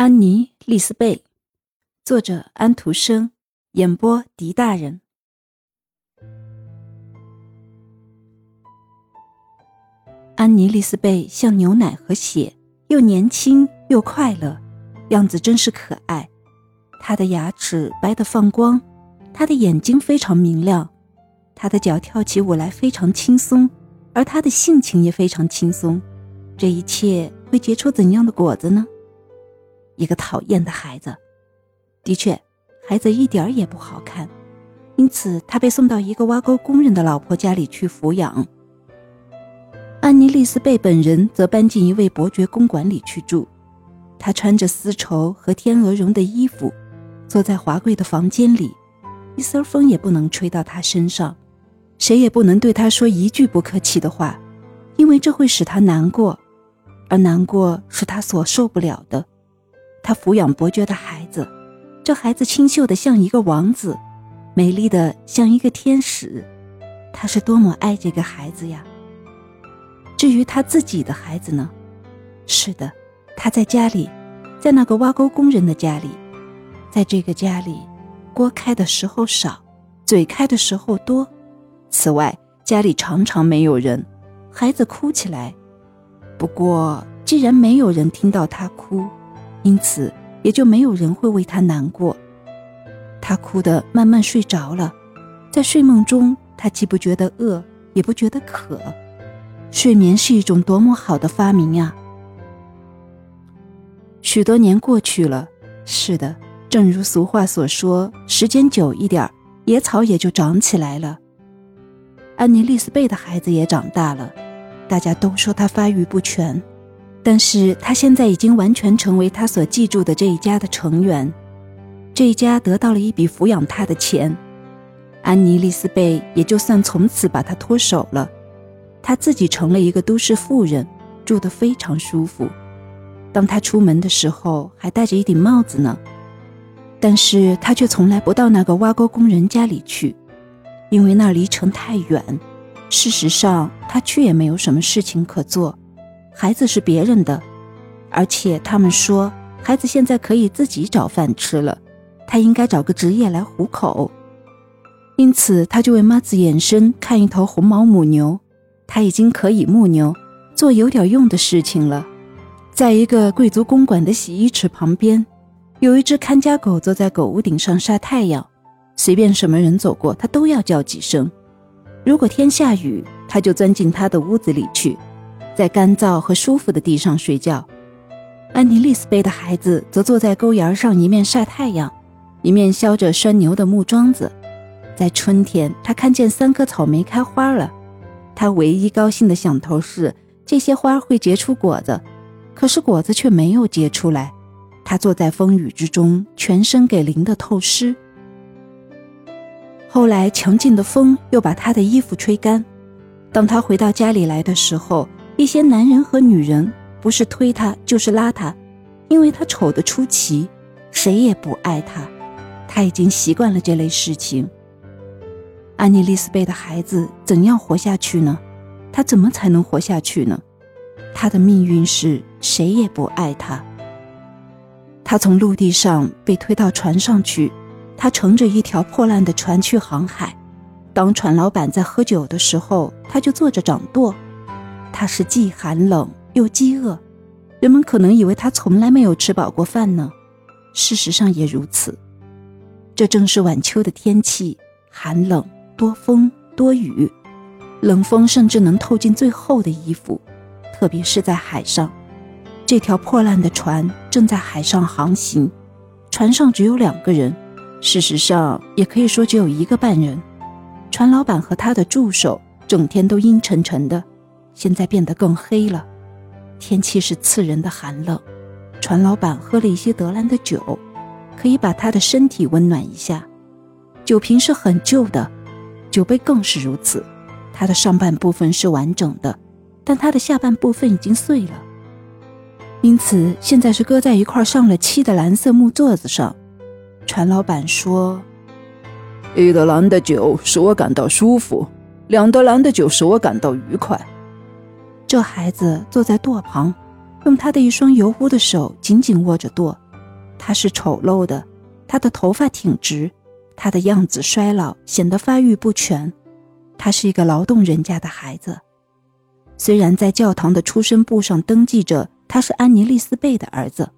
安妮·丽丝贝，作者安徒生，演播狄大人。安妮·丽丝贝像牛奶和血，又年轻又快乐，样子真是可爱。她的牙齿白得放光，她的眼睛非常明亮，她的脚跳起舞来非常轻松，而她的性情也非常轻松。这一切会结出怎样的果子呢？一个讨厌的孩子，的确，孩子一点儿也不好看，因此他被送到一个挖沟工人的老婆家里去抚养。安妮·丽丝贝本人则搬进一位伯爵公馆里去住。她穿着丝绸和天鹅绒的衣服，坐在华贵的房间里，一丝风也不能吹到她身上，谁也不能对她说一句不客气的话，因为这会使她难过。而难过是他所受不了的。他抚养伯爵的孩子，这孩子清秀的像一个王子，美丽的像一个天使。他是多么爱这个孩子呀！至于他自己的孩子呢？是的，他在家里，在那个挖沟工人的家里，在这个家里，锅开的时候少，嘴开的时候多。此外，家里常常没有人，孩子哭起来。不过，既然没有人听到他哭，因此也就没有人会为他难过。他哭得慢慢睡着了，在睡梦中，他既不觉得饿，也不觉得渴。睡眠是一种多么好的发明呀！许多年过去了，是的，正如俗话所说，时间久一点野草也就长起来了。安妮·丽丝贝的孩子也长大了。大家都说他发育不全，但是他现在已经完全成为他所记住的这一家的成员。这一家得到了一笔抚养他的钱，安妮·丽丝贝也就算从此把他脱手了。他自己成了一个都市妇人，住得非常舒服。当他出门的时候，还戴着一顶帽子呢。但是他却从来不到那个挖沟工人家里去，因为那离城太远。事实上，他去也没有什么事情可做。孩子是别人的，而且他们说孩子现在可以自己找饭吃了，他应该找个职业来糊口。因此，他就为妈子衍生看一头红毛母牛。他已经可以牧牛，做有点用的事情了。在一个贵族公馆的洗衣池旁边，有一只看家狗坐在狗屋顶上晒太阳，随便什么人走过，它都要叫几声。如果天下雨，他就钻进他的屋子里去，在干燥和舒服的地上睡觉。安妮·丽斯贝的孩子则坐在沟沿上，一面晒太阳，一面削着拴牛的木桩子。在春天，他看见三棵草莓开花了，他唯一高兴的想头是这些花会结出果子，可是果子却没有结出来。他坐在风雨之中，全身给淋得透湿。后来，强劲的风又把他的衣服吹干。当他回到家里来的时候，一些男人和女人不是推他，就是拉他，因为他丑得出奇，谁也不爱他。他已经习惯了这类事情。安妮·丽丝贝的孩子怎样活下去呢？他怎么才能活下去呢？他的命运是谁也不爱他。他从陆地上被推到船上去。他乘着一条破烂的船去航海。当船老板在喝酒的时候，他就坐着掌舵。他是既寒冷又饥饿，人们可能以为他从来没有吃饱过饭呢。事实上也如此。这正是晚秋的天气，寒冷、多风、多雨，冷风甚至能透进最厚的衣服，特别是在海上。这条破烂的船正在海上航行，船上只有两个人。事实上，也可以说只有一个半人。船老板和他的助手整天都阴沉沉的，现在变得更黑了。天气是刺人的寒冷。船老板喝了一些德兰的酒，可以把他的身体温暖一下。酒瓶是很旧的，酒杯更是如此。它的上半部分是完整的，但它的下半部分已经碎了，因此现在是搁在一块上了漆的蓝色木座子上。船老板说：“一德兰的酒使我感到舒服，两德兰的酒使我感到愉快。”这孩子坐在舵旁，用他的一双油污的手紧紧握着舵，他是丑陋的，他的头发挺直，他的样子衰老，显得发育不全。他是一个劳动人家的孩子，虽然在教堂的出生簿上登记着他是安妮丽丝贝的儿子。